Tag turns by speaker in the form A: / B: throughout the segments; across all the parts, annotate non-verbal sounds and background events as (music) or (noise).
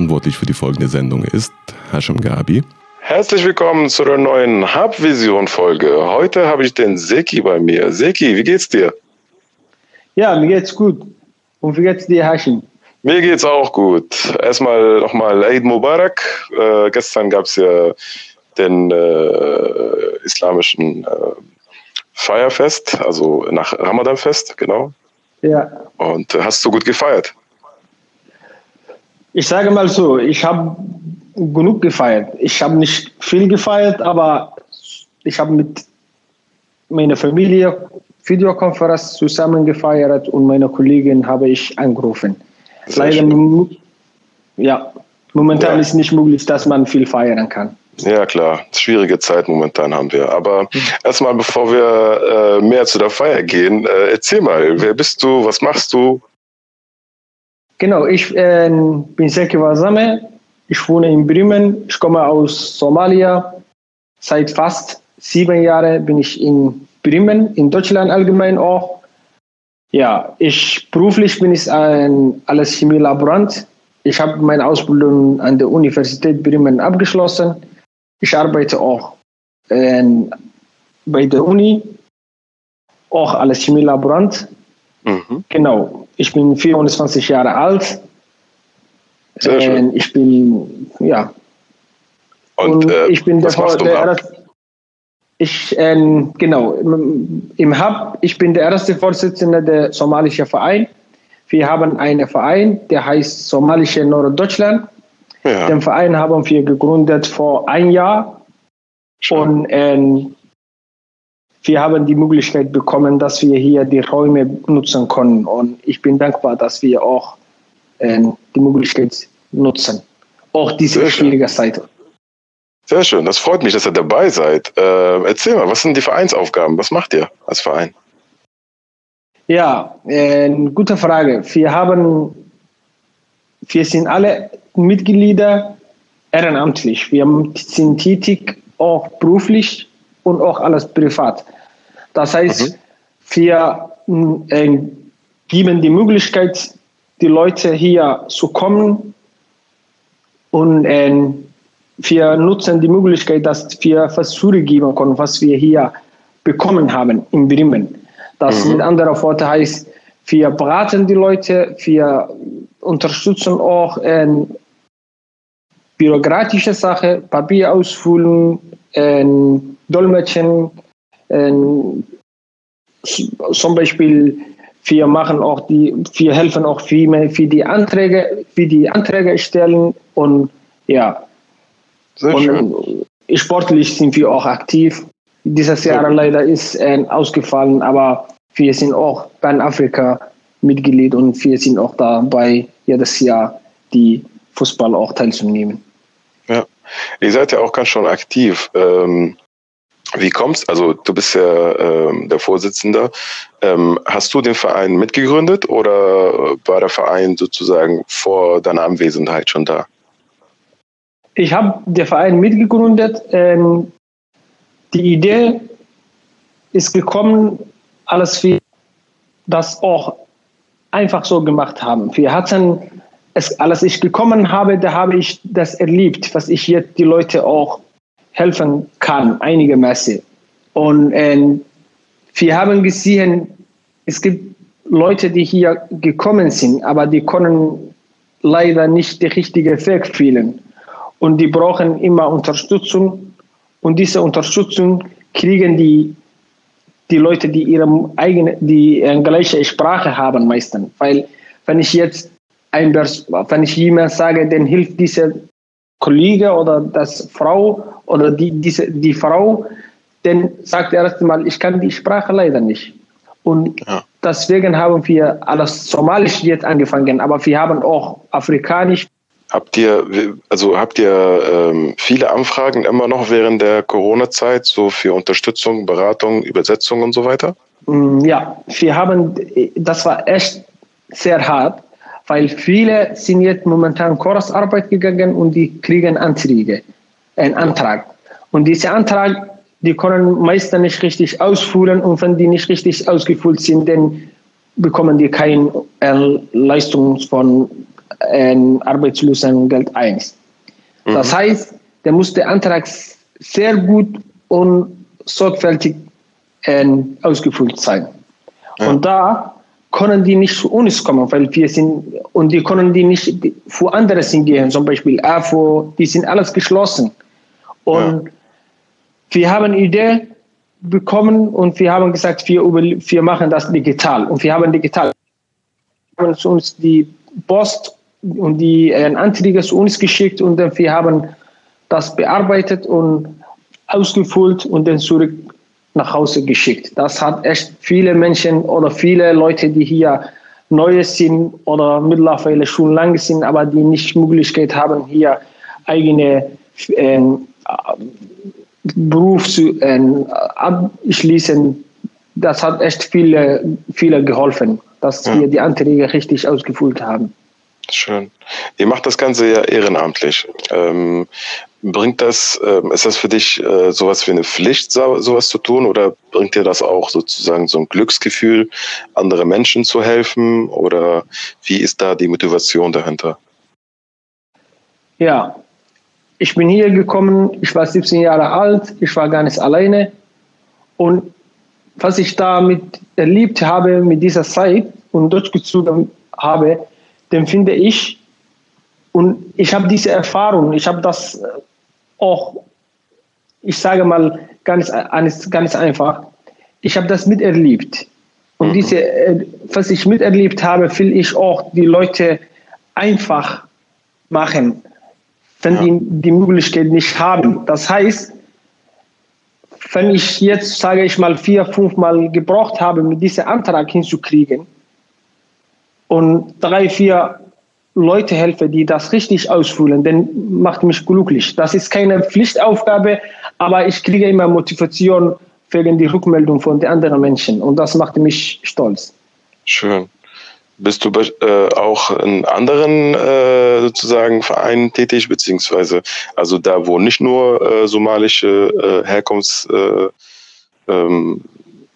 A: verantwortlich für die folgende Sendung ist Hashem Gabi.
B: Herzlich willkommen zu der neuen Hub-Vision-Folge. Heute habe ich den Seki bei mir. Seki, wie geht's dir?
C: Ja, mir geht's gut. Und wie geht's dir, Hashim?
B: Mir geht's auch gut. Erstmal nochmal Eid Mubarak. Äh, gestern gab es ja den äh, islamischen äh, Feierfest, also nach Ramadanfest, genau.
C: Ja.
B: Und äh, hast du gut gefeiert?
C: Ich sage mal so, ich habe genug gefeiert. Ich habe nicht viel gefeiert, aber ich habe mit meiner Familie Videokonferenz zusammen gefeiert und meine Kollegin habe ich angerufen. Leider, ja, momentan
B: Ja.
C: ist nicht möglich, dass man viel feiern kann.
B: Ja, klar. Schwierige Zeit momentan haben wir. Aber erstmal, bevor wir äh, mehr zu der Feier gehen, äh, erzähl mal, wer bist du, was machst du?
C: Genau, ich äh, bin Seki Wasame. Ich wohne in Bremen. Ich komme aus Somalia. Seit fast sieben Jahren bin ich in Bremen, in Deutschland allgemein auch. Ja, ich beruflich bin ich ein alles Chemielaborant. Ich habe meine Ausbildung an der Universität Bremen abgeschlossen. Ich arbeite auch äh, bei der Uni, auch als Chemielaborant.
B: Mhm.
C: Genau, ich bin 24 Jahre alt.
B: Sehr schön.
C: Ähm, Ich bin, ja,
B: Und,
C: und
B: äh,
C: ich bin
B: was
C: der, der ich, ähm, genau, im, im Hub, ich bin der erste Vorsitzende der somalischen Verein. Wir haben einen Verein, der heißt Somalische Norddeutschland.
B: Ja,
C: Den Verein haben wir gegründet vor ein Jahr.
B: schön.
C: Und ähm, wir haben die Möglichkeit bekommen, dass wir hier die Räume nutzen können. Und ich bin dankbar, dass wir auch ähm, die Möglichkeit nutzen. Auch diese
B: Sehr schön.
C: schwierige Zeit.
B: Sehr schön, das freut mich, dass ihr dabei seid. Äh, erzähl mal, was sind die Vereinsaufgaben? Was macht ihr als Verein?
C: Ja, äh, gute Frage. Wir haben, wir sind alle Mitglieder ehrenamtlich. Wir sind tätig, auch beruflich und auch alles privat. Das heißt,
B: Mhm.
C: wir mh, äh, geben die Möglichkeit, die Leute hier zu kommen und äh, wir nutzen die Möglichkeit, dass wir was zurückgeben können, was wir hier bekommen haben in Bremen. Das
B: Mhm.
C: mit anderer Worte heißt, wir beraten die Leute, wir unterstützen auch ähm, bürokratische Sachen, Papier ausfüllen, ähm, Dolmetschen, ähm, zum Beispiel wir machen auch die, wir helfen auch für, für die Anträge, für die Anträge stellen und ja,
B: Sehr schön.
C: und äh, sportlich sind wir auch aktiv. Dieses Jahr
B: gut.
C: leider ist äh, ausgefallen, aber wir sind auch bei Afrika Mitglied und wir sind auch dabei, jedes Jahr die Fußball auch teilzunehmen.
B: Ja. Ihr seid ja auch ganz schon aktiv. Ähm, wie kommst, also du bist ja ähm, der Vorsitzende. Ähm, hast du den Verein mitgegründet oder war der Verein sozusagen vor deiner Anwesenheit schon da?
C: Ich habe den Verein mitgegründet. Ähm, die Idee ist gekommen, als wir das auch einfach so gemacht haben. Wir hatten, es, als ich gekommen habe, da habe ich das erlebt, was ich jetzt die Leute auch helfen kann, einigermaßen. Und ähm, wir haben gesehen, es gibt Leute, die hier gekommen sind, aber die können leider nicht den richtigen Weg wählen. Und die brauchen immer Unterstützung. Und diese Unterstützung kriegen die, die Leute, die ihre eigene, die äh, gleiche Sprache haben meistens. Weil wenn ich jetzt ein, wenn ich jemand sage, dann hilft diese Kollege oder das Frau oder die, diese, die Frau, dann sagt er erst mal, ich kann die Sprache leider nicht. Und
B: Ja.
C: deswegen haben wir alles Somalisch jetzt angefangen, aber wir haben auch Afrikanisch.
B: Habt ihr, also habt ihr ähm, viele Anfragen immer noch während der Corona-Zeit, so für Unterstützung, Beratung, Übersetzung und so weiter?
C: Mm, Ja, wir haben, das war echt sehr hart, weil viele sind jetzt momentan Kursarbeit gegangen und die kriegen Anträge, einen Antrag. Und diese Antrag, die können meistens nicht richtig ausfüllen und wenn die nicht richtig ausgefüllt sind, dann bekommen die keine äh, Leistung von ein Arbeitslosengeld 1. Mhm. Das heißt, der muss der Antrag sehr gut und sorgfältig äh, ausgefüllt sein. Ja. Und da können die nicht zu uns kommen, weil wir sind, und die können die nicht für andere hingehen, zum Beispiel AFO, die sind alles geschlossen. Und ja. wir haben eine Idee bekommen und wir haben gesagt, wir, über, wir machen das digital. Und wir haben digital haben uns die Post und die äh, Anträge zu uns geschickt und wir haben das bearbeitet und ausgefüllt und dann zurück nach Hause geschickt. Das hat echt viele Menschen oder viele Leute, die hier neu sind oder mittlerweile schon lange sind, aber die nicht Möglichkeit haben, hier eigene äh, Beruf zu äh, abschließen. Das hat echt viele, viele geholfen, dass ja. wir die Anträge richtig ausgefüllt haben.
B: Schön. Ihr macht das Ganze ja ehrenamtlich. Ähm, bringt das, ähm, ist das für dich äh, sowas wie eine Pflicht, sowas zu tun, oder bringt dir das auch sozusagen so ein Glücksgefühl, andere Menschen zu helfen, oder wie ist da die Motivation dahinter?
C: Ja, ich bin hier gekommen, ich war 17 Jahre alt, ich war gar nicht alleine. Und was ich damit erlebt habe mit dieser Zeit und durchgezogen habe, den finde ich. Und ich habe diese Erfahrung, ich habe das äh, auch, ich sage mal ganz, ganz einfach, ich habe das miterlebt. Und mhm. diese, äh, was ich miterlebt habe, will ich auch die Leute einfach machen, wenn ja. die die Möglichkeit nicht haben. Das heißt, wenn ich jetzt, sage ich mal, vier, fünf Mal gebraucht habe, mit diesem Antrag hinzukriegen und drei, vier Leute helfe, die das richtig ausfüllen, dann macht mich glücklich. Das ist keine Pflichtaufgabe, aber ich kriege immer Motivation wegen die Rückmeldung von den anderen Menschen und das macht mich stolz.
B: Schön. Bist du äh, auch in anderen äh, sozusagen Vereinen tätig, beziehungsweise also da, wo nicht nur äh, somalische äh, Herkunfts äh, ähm,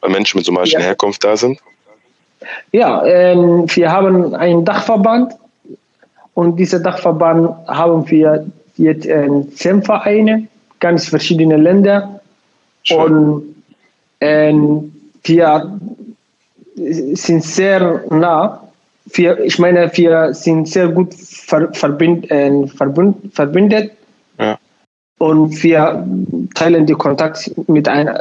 B: Menschen mit somalischer ja. Herkunft da sind?
C: Ja, ähm, wir haben einen Dachverband und dieser Dachverband haben wir jetzt zehn Vereine, ganz verschiedene Länder. Schön. Und äh, wir sind sehr nah. Wir, ich meine, wir sind sehr gut ver, verbind, äh, verbund, verbindet. Ja. Und wir teilen die Kontakt mit einer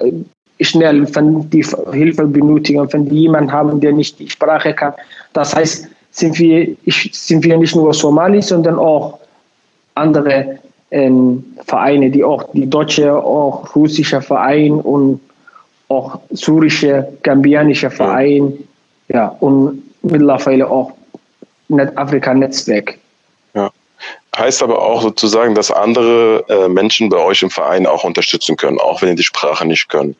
C: schnell, wenn die Hilfe benötigen, wenn die jemanden haben, der nicht die Sprache kann. Das heißt, sind wir, sind wir nicht nur Somali, sondern auch andere ähm, Vereine, die auch die deutsche, auch russische Verein und auch syrische, gambianische Verein, ja, und mittlerweile auch Afrika-Netzwerk.
B: Ja. Heißt aber auch sozusagen, dass andere äh, Menschen bei euch im Verein auch unterstützen können, auch wenn die Sprache nicht können.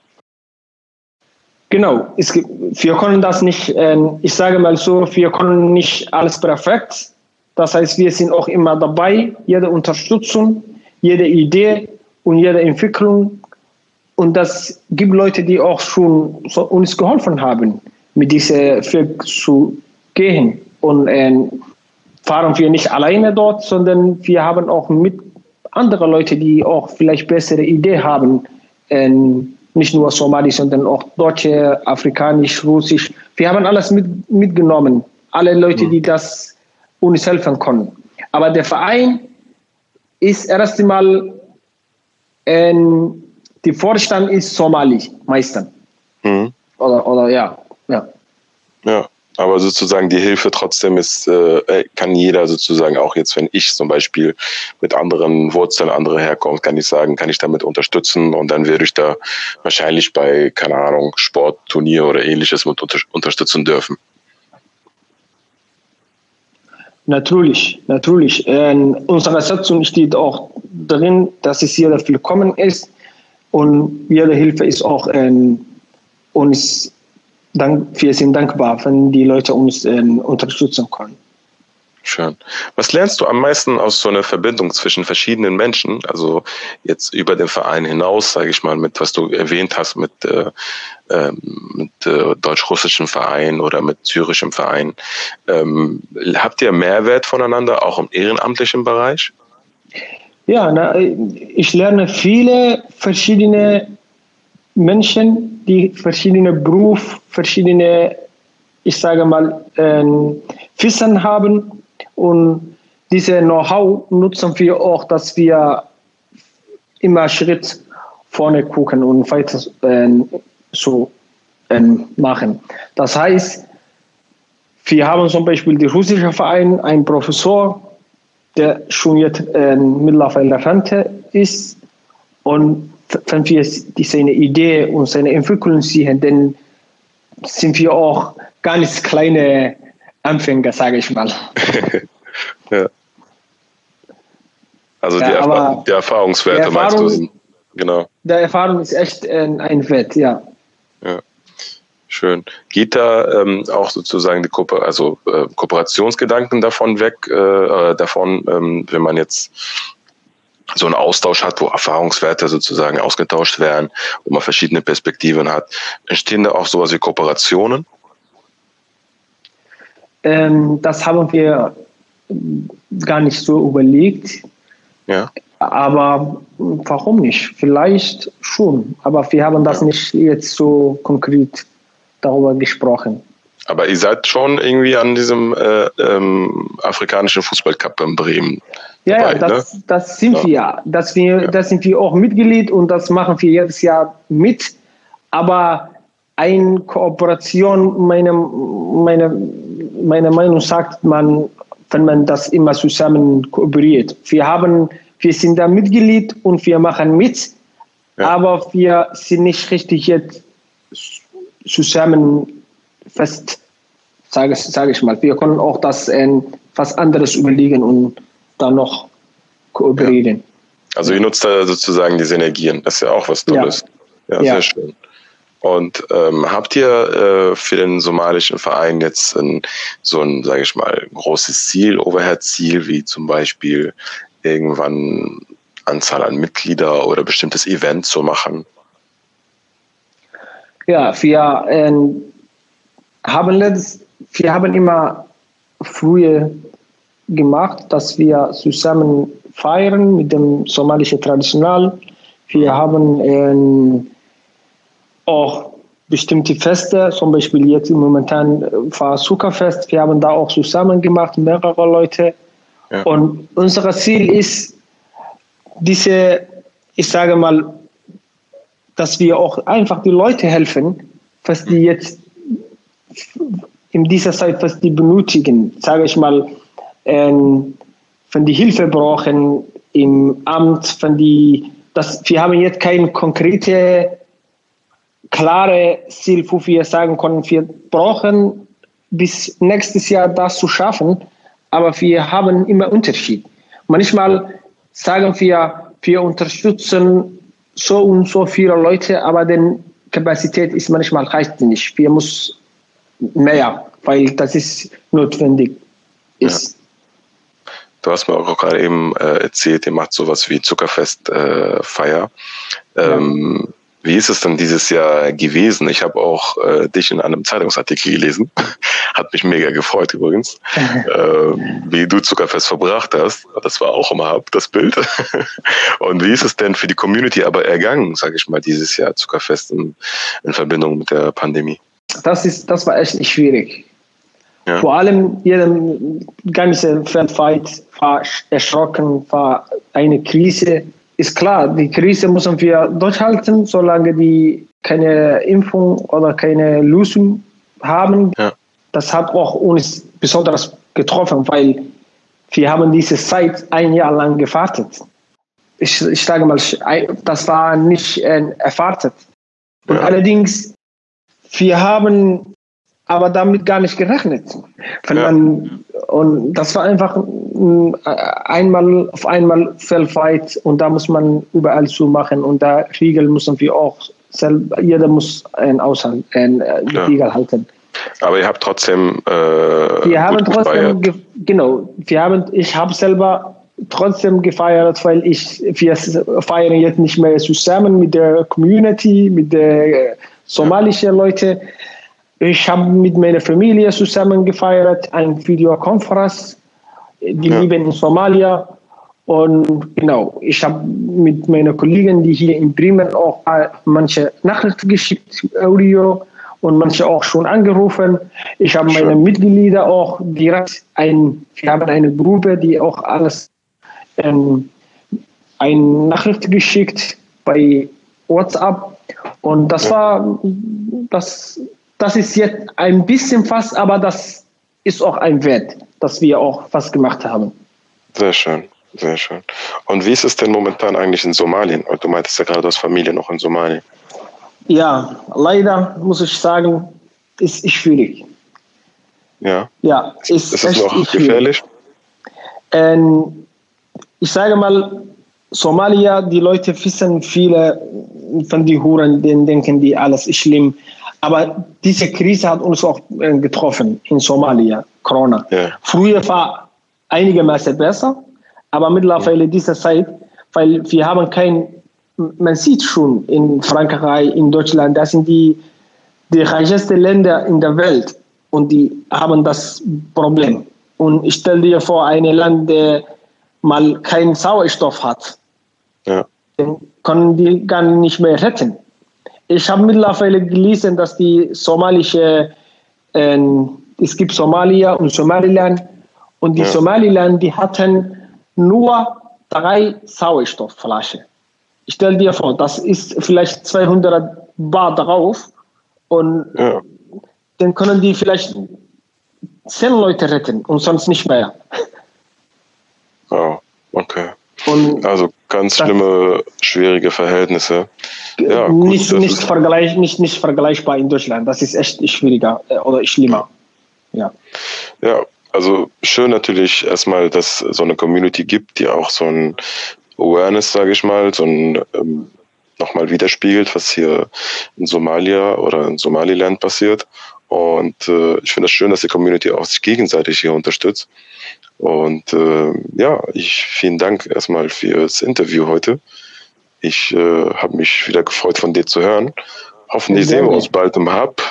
C: Genau, es wir können das nicht, äh, ich sage mal so, wir können nicht alles perfekt. Das heißt, wir sind auch immer dabei, jede Unterstützung, jede Idee und jede Entwicklung. Und das gibt Leute, die auch schon uns geholfen haben, mit diesem Weg zu gehen. Und äh, fahren wir nicht alleine dort, sondern wir haben auch mit anderen Leuten, die auch vielleicht bessere Ideen haben, äh, nicht nur Somali, sondern auch Deutsche, Afrikanisch, Russisch. Wir haben alles mit, mitgenommen. Alle Leute, die das uns helfen können. Aber der Verein ist erst einmal, ähm, die Vorstand ist Somali, meistens. Mhm. Oder, oder ja, ja.
B: Ja. Aber sozusagen die Hilfe trotzdem ist, äh, kann jeder sozusagen auch jetzt, wenn ich zum Beispiel mit anderen Wurzeln, andere herkommt, kann ich sagen, kann ich damit unterstützen und dann werde ich da wahrscheinlich bei, keine Ahnung, Sportturnier oder ähnliches mit unter unterstützen dürfen.
C: Natürlich, natürlich. In unserer Satzung steht auch drin, dass es jeder willkommen ist und jede Hilfe ist auch in uns dank, wir sind dankbar, wenn die Leute uns äh, unterstützen können.
B: Schön. Was lernst du am meisten aus so einer Verbindung zwischen verschiedenen Menschen? Also jetzt über den Verein hinaus, sage ich mal, mit was du erwähnt hast, mit, äh, ähm, mit äh, deutsch-russischen Verein oder mit syrischem Verein. Ähm, habt ihr Mehrwert voneinander, auch im ehrenamtlichen Bereich?
C: Ja, na, ich lerne viele verschiedene Menschen, die verschiedene Beruf, verschiedene, ich sage mal, äh, Wissen haben und diese Know-how nutzen wir auch, dass wir immer Schritt vorne gucken und weiter äh, so äh, machen. Das heißt, wir haben zum Beispiel die russische Verein, einen Professor, der schon jetzt äh, mittlerweile Rente ist. Und wenn wir seine Idee und seine Entwicklung sehen, dann sind wir auch ganz kleine Anfänger, sage ich mal. (laughs)
B: ja. Also ja, die, Erfa die, Erfahrungswerte Erfahrung, meinst du?
C: Genau. Der Erfahrung ist echt ein, ein Wert, ja.
B: Ja. Schön. Geht da ähm, auch sozusagen die Ko also, äh, Kooperationsgedanken davon weg, äh, äh, davon, ähm, wenn man jetzt so einen Austausch hat, wo Erfahrungswerte sozusagen ausgetauscht werden, wo man verschiedene Perspektiven hat, entstehen da auch sowas wie Kooperationen?
C: Ähm, das haben wir gar nicht so überlegt.
B: Ja.
C: Aber warum nicht? Vielleicht schon. Aber wir haben das nicht jetzt so konkret darüber gesprochen.
B: Aber ihr seid schon irgendwie an diesem äh, ähm, afrikanischen Fußballcup in Bremen.
C: Ja, dabei, ja das, ne? das sind ja. wir. Das, wir ja. das sind wir auch Mitglied und das machen wir jedes Jahr mit. Aber eine Kooperation, meine, meine, meine Meinung sagt man, wenn man das immer zusammen kooperiert. Wir haben, wir sind da Mitglied und wir machen mit, aber wir sind nicht richtig jetzt zusammen fest, sage sag ich mal. Wir können auch das äh, was anderes überlegen und dann noch kooperieren. Ja.
B: Also ihr nutzt da sozusagen diese Energien. Das ist ja auch was Tolles. Ja, ja sehr schön. Und ähm, habt ihr äh, für den somalischen Verein jetzt ein, so ein, sage ich mal, großes Ziel, Overhead-Ziel, wie zum Beispiel irgendwann Anzahl an Mitglieder oder bestimmtes Event zu machen?
C: Ja, wir äh, haben letzt, wir haben immer früher gemacht, dass wir zusammen feiern mit dem somalischen Traditional. Wir haben äh, auch bestimmte Feste, zum Beispiel jetzt im momentan äh, war Zuckerfest, wir haben da auch zusammen gemacht, mehrere Leute. Ja. Und unser Ziel ist, diese, ich sage mal, dass wir auch einfach die Leute helfen, was die jetzt in dieser Zeit, was die benötigen, sage ich mal, ähm, wenn die Hilfe brauchen im Amt, wenn die, das, wir haben jetzt keine konkrete klare Ziel, wo wir sagen können, wir brauchen bis nächstes Jahr das zu schaffen, aber wir haben immer Unterschied. Manchmal sagen wir, wir unterstützen so und so viele Leute, aber die Kapazität ist manchmal reicht nicht. Wir müssen mehr, weil das ist notwendig ist.
B: Ja. Du hast mir auch gerade eben äh, erzählt, ihr macht sowas wie Zuckerfestfeier. Äh, ähm, ja wie ist es denn dieses Jahr gewesen? Ich habe auch äh, dich in einem Zeitungsartikel gelesen. (laughs) Hat mich mega gefreut übrigens, (laughs) äh, wie du Zuckerfest verbracht hast. Das war auch immer das Bild. (laughs) Und wie ist es denn für die Community aber ergangen, sage ich mal, dieses Jahr Zuckerfest in, in, Verbindung mit der Pandemie?
C: Das ist, das war echt nicht schwierig. Ja. Vor allem jedem ganze weltweit war erschrocken, war eine Krise ist klar, die Krise müssen wir durchhalten, solange die keine Impfung oder keine Lösung haben. Ja. Das hat auch uns besonders getroffen, weil wir haben diese Zeit ein Jahr lang gewartet. Ich, ich sage mal, das war nicht äh, erwartet. Und ja. allerdings, wir haben aber damit gar nicht gerechnet. Ja. man, und das war einfach einmal auf einmal weltweit und da muss man überall zumachen und da Riegel müssen wir auch selber, jeder muss ein Aushalt, ein ja. Riegel halten.
B: Aber ihr habt trotzdem. Äh,
C: wir haben trotzdem genau, wir haben, ich habe selber trotzdem gefeiert, weil ich, wir feiern jetzt nicht mehr zusammen mit der Community, mit der somalischen Leute. Ich habe mit meiner Familie zusammen gefeiert, eine Videokonferenz, die ja. leben in Somalia. Und genau, ich habe mit meinen Kollegen, die hier in Bremen auch manche Nachrichten geschickt, Audio, und manche auch schon angerufen. Ich habe meine Mitglieder auch direkt ein, wir haben eine Gruppe, die auch alles ähm, eine Nachricht geschickt bei WhatsApp und das war das das ist jetzt ein bisschen fast, aber das ist auch ein Wert, dass wir auch was gemacht haben.
B: Sehr schön, sehr schön. Und wie ist es denn momentan eigentlich in Somalien? Du meintest ja gerade, du hast Familie noch in Somalien.
C: Ja, leider muss ich sagen, ist schwierig.
B: Ja.
C: Ja,
B: ist, ist es noch gefährlich?
C: Ähm, ich sage mal, Somalia, die Leute wissen viele von den Huren, denen denken die alles ist schlimm. Aber diese Krise hat uns auch äh, getroffen in Somalia, Corona. Ja. Früher war einigermaßen besser, aber mittlerweile diese Zeit, weil wir haben kein man sieht schon in Frankreich, in Deutschland, das sind die, die reichsten Länder in der Welt und die haben das Problem. Und ich stelle dir vor, ein Land, der mal keinen Sauerstoff hat, ja. den können die gar nicht mehr retten. Ich habe mittlerweile gelesen, dass die somalische, äh, es gibt Somalia und Somaliland und die ja. Somaliland, die hatten nur drei Sauerstoffflaschen stell dir vor, das ist vielleicht 200 Bar drauf und ja. dann können die vielleicht zehn Leute retten und sonst nicht mehr.
B: Oh, okay. Und also ganz schlimme, schwierige Verhältnisse.
C: Ja, gut, nicht, nicht, vergleich, nicht, nicht vergleichbar in Deutschland. Das ist echt schwieriger äh, oder schlimmer. Ja.
B: Ja, also schön natürlich erstmal, dass es so eine Community gibt, die auch so ein Awareness, sage ich mal, so ein ähm, nochmal widerspiegelt, was hier in Somalia oder in Somaliland passiert. Und äh, ich finde es das schön, dass die Community auch sich gegenseitig hier unterstützt. Und äh, ja, ich vielen Dank erstmal für das Interview heute. Ich äh, habe mich wieder gefreut, von dir zu hören. Hoffentlich sehen wir uns bald im Hub.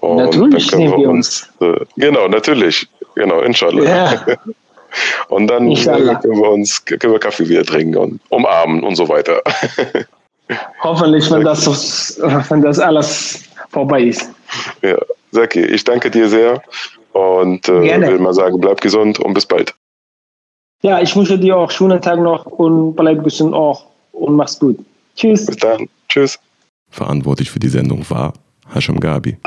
C: Und natürlich dann können wir uns.
B: uns äh, genau, natürlich. Genau, inshallah. Ja. (laughs) Und dann äh, können wir uns können wir Kaffee wieder trinken und umarmen und so weiter. (laughs)
C: Hoffentlich, wenn das, wenn das alles vorbei ist.
B: Ja, Saki, ich danke dir sehr und äh, will mal sagen, bleib gesund und bis bald.
C: Ja, ich wünsche dir auch schönen Tag noch und bleib gesund auch und mach's gut. Tschüss.
B: Bis dann. Tschüss.
A: Verantwortlich für die Sendung war Hasham Gabi.